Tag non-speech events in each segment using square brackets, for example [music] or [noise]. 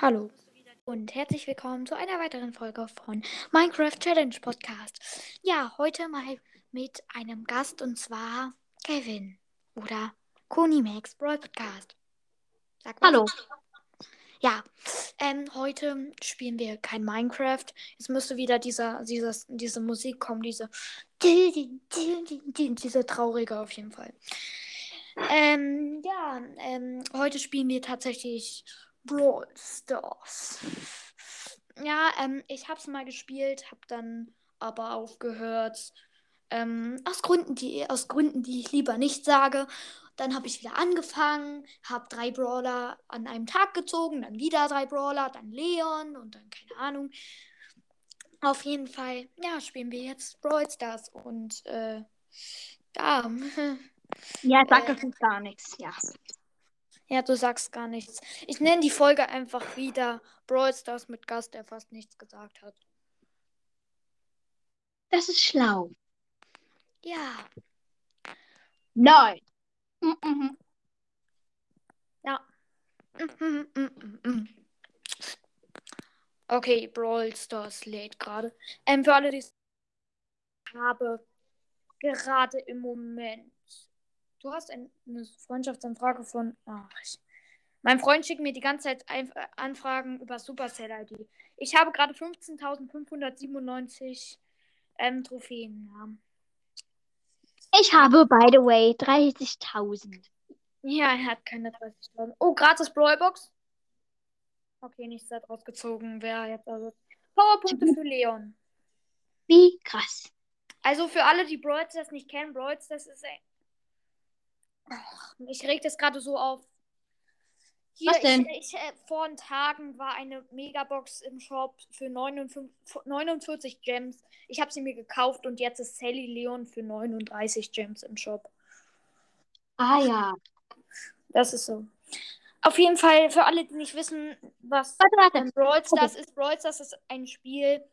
Hallo und herzlich willkommen zu einer weiteren Folge von Minecraft Challenge Podcast. Ja, heute mal mit einem Gast und zwar Kevin oder Koni Max Brawl Podcast. Sag Hallo. Ja, ähm, heute spielen wir kein Minecraft. Es müsste wieder dieser, dieses, diese Musik kommen, diese, diese traurige auf jeden Fall. Ähm, ja, ähm, heute spielen wir tatsächlich Brawl Stars. Ja, ähm, ich hab's mal gespielt, hab dann aber aufgehört. Ähm, aus Gründen, die, aus Gründen, die ich lieber nicht sage. Dann habe ich wieder angefangen, habe drei Brawler an einem Tag gezogen, dann wieder drei Brawler, dann Leon und dann keine Ahnung. Auf jeden Fall, ja, spielen wir jetzt Brawl Stars und äh, ja. Ja, sag äh, gar nichts, ja. Ja, du sagst gar nichts. Ich nenne die Folge einfach wieder Brawl Stars mit Gast, der fast nichts gesagt hat. Das ist schlau. Ja. Nein. Mm -mm. Ja. Mm [laughs] okay, Brawl Stars lädt gerade. Ähm, für alle, die es habe, gerade im Moment Du hast ein, eine Freundschaftsanfrage von. Ach, ich, mein Freund schickt mir die ganze Zeit ein, äh, Anfragen über Supercell-ID. Ich habe gerade 15.597 ähm, Trophäen. Ja. Ich habe, by the way, 30.000. Ja, er hat keine 30.000. Oh, gratis Brawlbox. Okay, nichts da draus gezogen. Wer jetzt also. Powerpunkte für Leon. Wie krass. Also für alle, die Brawl das nicht kennen, Brawl das ist ein mich regt es gerade so auf. Hier, Was denn? Ich, ich, äh, vor Tagen war eine Megabox im Shop für 59, 49 Gems. Ich habe sie mir gekauft und jetzt ist Sally Leon für 39 Gems im Shop. Ah ja. Das ist so. Auf jeden Fall, für alle, die nicht wissen, was warte, warte. Ähm, Brawl Stars ist, Brawl Stars ist ein Spiel,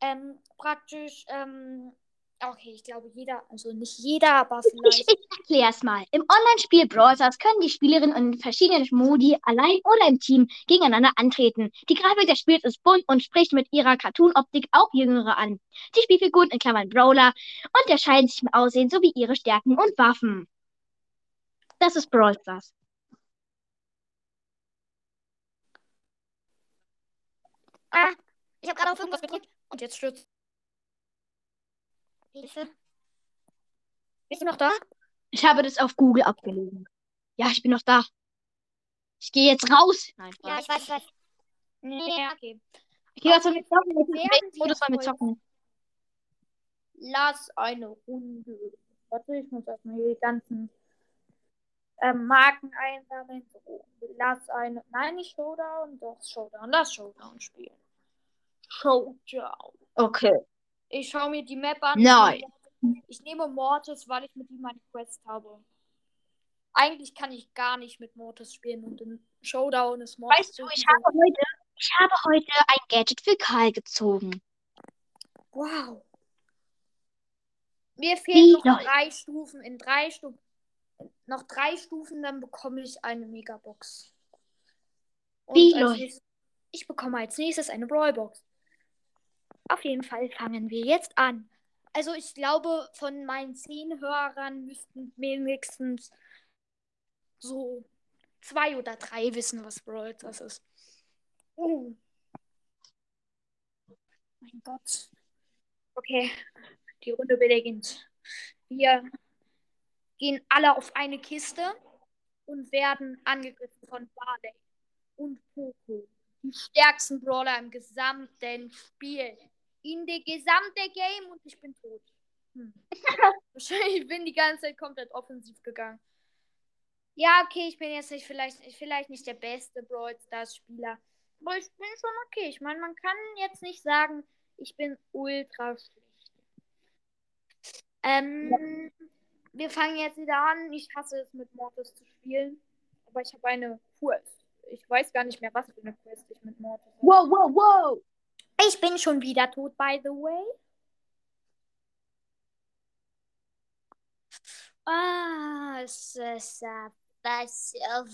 ähm, praktisch ähm, Okay, ich glaube, jeder, also nicht jeder, aber vielleicht. Ich, ich erkläre es mal. Im Online-Spiel Brawl Stars können die Spielerinnen in verschiedenen Modi, allein oder im Team, gegeneinander antreten. Die Grafik des Spiels ist bunt und spricht mit ihrer Cartoon-Optik auch Jüngere an. Die Spielfiguren in Klammern Brawler unterscheiden sich im Aussehen sowie ihre Stärken und Waffen. Das ist Brawl Stars. Ah, ich habe gerade auf irgendwas gedrückt und jetzt stürzt. Hilfe. Bist du noch da? Ich habe das auf Google abgelesen. Ja, ich bin noch da. Ich gehe jetzt raus. Nein, Ja, ich weiß, ich weiß. Nee, okay. Ich gehe jetzt mit zocken. Modus mal mit zocken. Lass eine Runde. Warte, ich muss erstmal hier die ganzen ähm, Marken einsammeln. So, lass eine. Nein, nicht Showdown, doch Showdown. Lass Showdown spielen. Showdown. Okay. Ich schaue mir die Map an. Nein. Ich nehme Mortis, weil ich mit ihm eine Quest habe. Eigentlich kann ich gar nicht mit Mortis spielen und im Showdown ist Mortis. Weißt du, ich habe, heute, ich habe heute ein Gadget für Karl gezogen. Wow. Mir fehlen Wie noch Leute. drei Stufen. In drei Stufen. Noch drei Stufen, dann bekomme ich eine Megabox. Und Wie Leute. Ich bekomme als nächstes eine Brawlbox. Auf jeden Fall fangen wir jetzt an. Also ich glaube, von meinen zehn Hörern müssten wenigstens so zwei oder drei wissen, was Brawl das ist. Oh. Mein Gott. Okay, die Runde beginnt. Wir gehen alle auf eine Kiste und werden angegriffen von Barley und Poco. Die stärksten Brawler im gesamten Spiel in der gesamte Game und ich bin tot. Hm. [laughs] Wahrscheinlich bin die ganze Zeit komplett offensiv gegangen. Ja, okay, ich bin jetzt nicht vielleicht, vielleicht nicht der beste Brawl Stars Spieler. Aber ich bin schon okay. Ich meine, man kann jetzt nicht sagen, ich bin ultra schlecht. Ähm, ja. wir fangen jetzt wieder an. Ich hasse es, mit Mortis zu spielen. Aber ich habe eine Quest. Ich weiß gar nicht mehr, was für eine Quest ich mit Mortis habe. Wow, wow, wow! Ich bin schon wieder tot, by the way. Ah,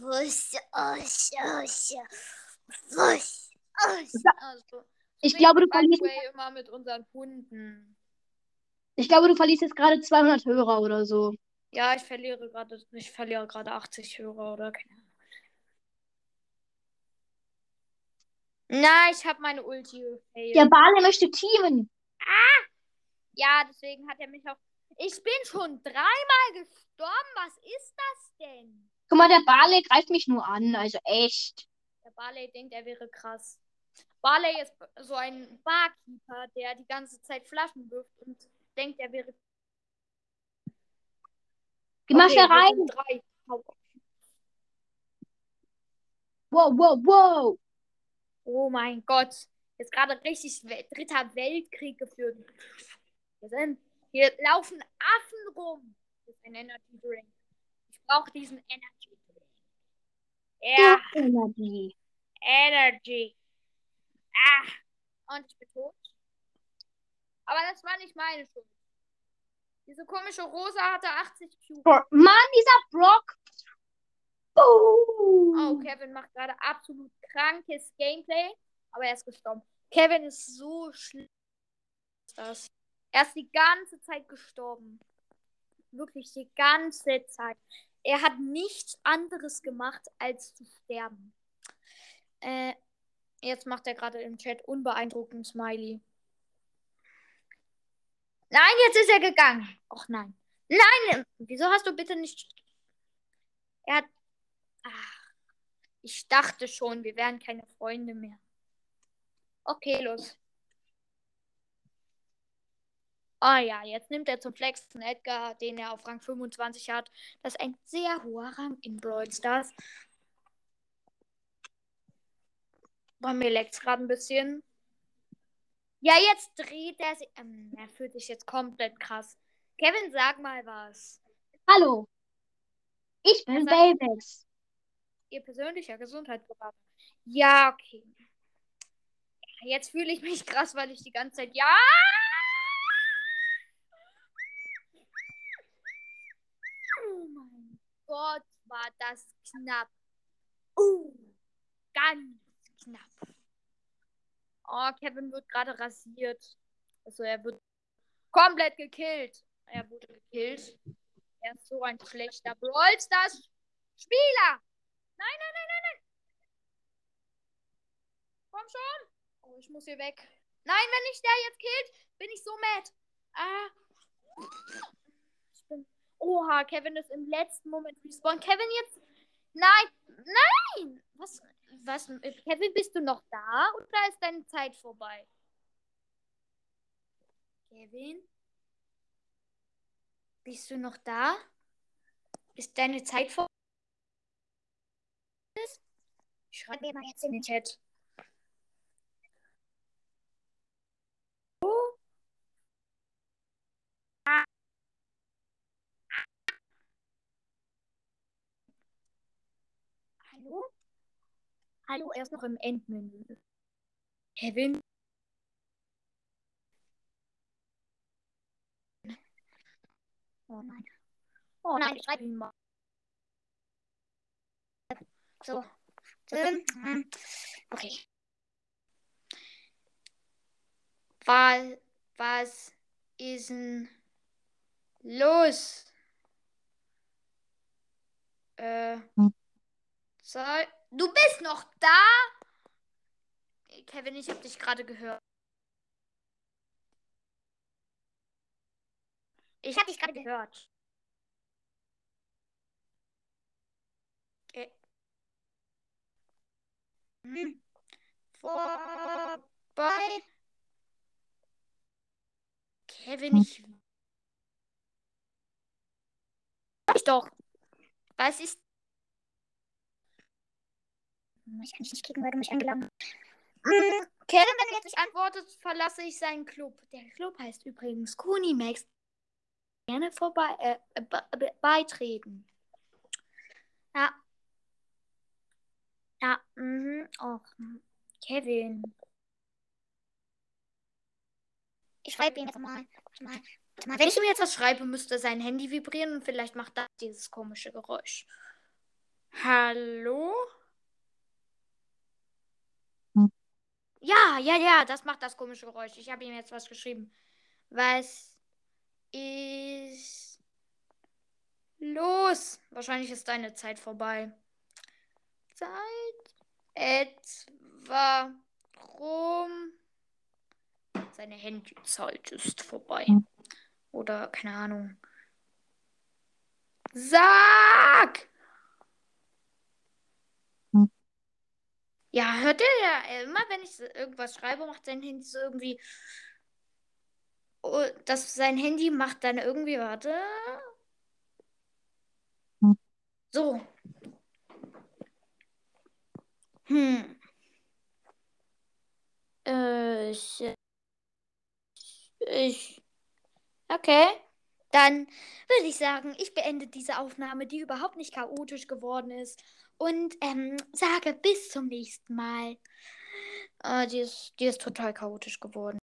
Wusch, wusch. Ja. Also, Ich reden glaube, du verlierst, immer mit unseren Hunden. ich glaube, du verlierst jetzt gerade 200 Hörer oder so. Ja, ich verliere gerade, ich verliere gerade 80 Hörer oder keine Na, ich habe meine Ulti gefailt. Der Bale möchte teamen. Ja, deswegen hat er mich auch. Ich bin schon dreimal gestorben. Was ist das denn? Guck mal, der Bale greift mich nur an. Also echt. Der Barley denkt, er wäre krass. Barley ist so ein Barkeeper, der die ganze Zeit Flaschen wirft und denkt, er wäre. Geh mal schnell rein. Wow, wow, wow. Oh mein Gott. Jetzt gerade richtig We- dritter Weltkrieg geführt. Wir sind. Hier laufen Affen rum. Das ist ein Energy Drink. Ich brauche diesen Energy Drink. Ja, Energy. Energy. Ah. Und ich bin tot. Aber das war nicht meine Schuld. Diese komische Rosa hatte 80 Cubes. Mann, dieser Brock. Oh, Oh. Kevin macht gerade absolut krankes Gameplay. Aber er ist gestorben. Kevin ist so schlimm. Er ist die ganze Zeit gestorben. Wirklich die ganze Zeit. Er hat nichts anderes gemacht, als zu sterben. Äh, jetzt macht er gerade im Chat unbeeindruckend Smiley. Nein, jetzt ist er gegangen. Och nein. Nein, wieso hast du bitte nicht. Er hat. Ach, ich dachte schon, wir wären keine Freunde mehr. Okay, los. Ah ja, jetzt nimmt er zum Flexen Edgar, den er auf Rang 25 hat. Das ist ein sehr hoher Rang in Brawl Stars. Bei mir leckt es gerade ein bisschen. Ja, jetzt dreht er sich. Ähm, er fühlt sich jetzt komplett krass. Kevin, sag mal was. Hallo. Ich bin Baybex. Ihr persönlicher Gesundheitsberater. Ja, okay. Jetzt fühle ich mich krass, weil ich die ganze Zeit. Ja! Oh mein Gott, war das knapp. Uh, ganz knapp. Oh, Kevin wird gerade rasiert. Also er wird komplett gekillt. Er wurde gekillt. Er ist so ein schlechter Brawl Stars Spieler. Nein, nein, nein, nein, nein. Komm schon. Oh, ich muss hier weg. Nein, wenn ich der jetzt killt, bin ich so mad. Ah. Ich bin. Oha, Kevin ist im letzten Moment respawn. Kevin jetzt. Nein, nein. Was? Was? Kevin, bist du noch da oder ist deine Zeit vorbei? Kevin? Bist du noch da? Ist deine Zeit vorbei? Schreib mir mal jetzt in den Chat. Oh. Hallo? Hallo, er ist noch im Endmenü. Kevin? Oh nein. Oh nein, ich schreibe ihn mal. So. Ähm, Okay. Was, was ist denn los? Äh. Soll. Du bist noch da? Kevin, ich habe dich gerade gehört. Ich habe dich gerade gehört. Äh. Hm. Vorbei. Kevin, ich. Ich doch. Was ist. Ich kann dich nicht kicken, weil du mich eingeladen hast. Mm, Kevin, wenn du jetzt nicht antwortest, verlasse ich seinen Club. Der Club heißt übrigens Kunimax. Gerne vorbei äh, be- be- beitreten. Ja. Ja, mhm. Och, Kevin. Ich schreibe ihm jetzt mal. Warte mal. Warte mal. Wenn ich ihm jetzt was schreibe, müsste sein Handy vibrieren und vielleicht macht das dieses komische Geräusch. Hallo? Ja, ja, ja, das macht das komische Geräusch. Ich habe ihm jetzt was geschrieben. Was ist los? Wahrscheinlich ist deine Zeit vorbei. Zeit etwa rum. Seine Handyzeit ist vorbei. Oder keine Ahnung. Sag! Ja, hört ihr ja immer, wenn ich irgendwas schreibe, macht sein Handy so irgendwie. Oh, das sein Handy macht dann irgendwie, warte. So. Hm. Äh, ich. Ich. Okay. Dann würde ich sagen, ich beende diese Aufnahme, die überhaupt nicht chaotisch geworden ist. Und ähm, sage bis zum nächsten Mal. Äh, die, ist, die ist total chaotisch geworden.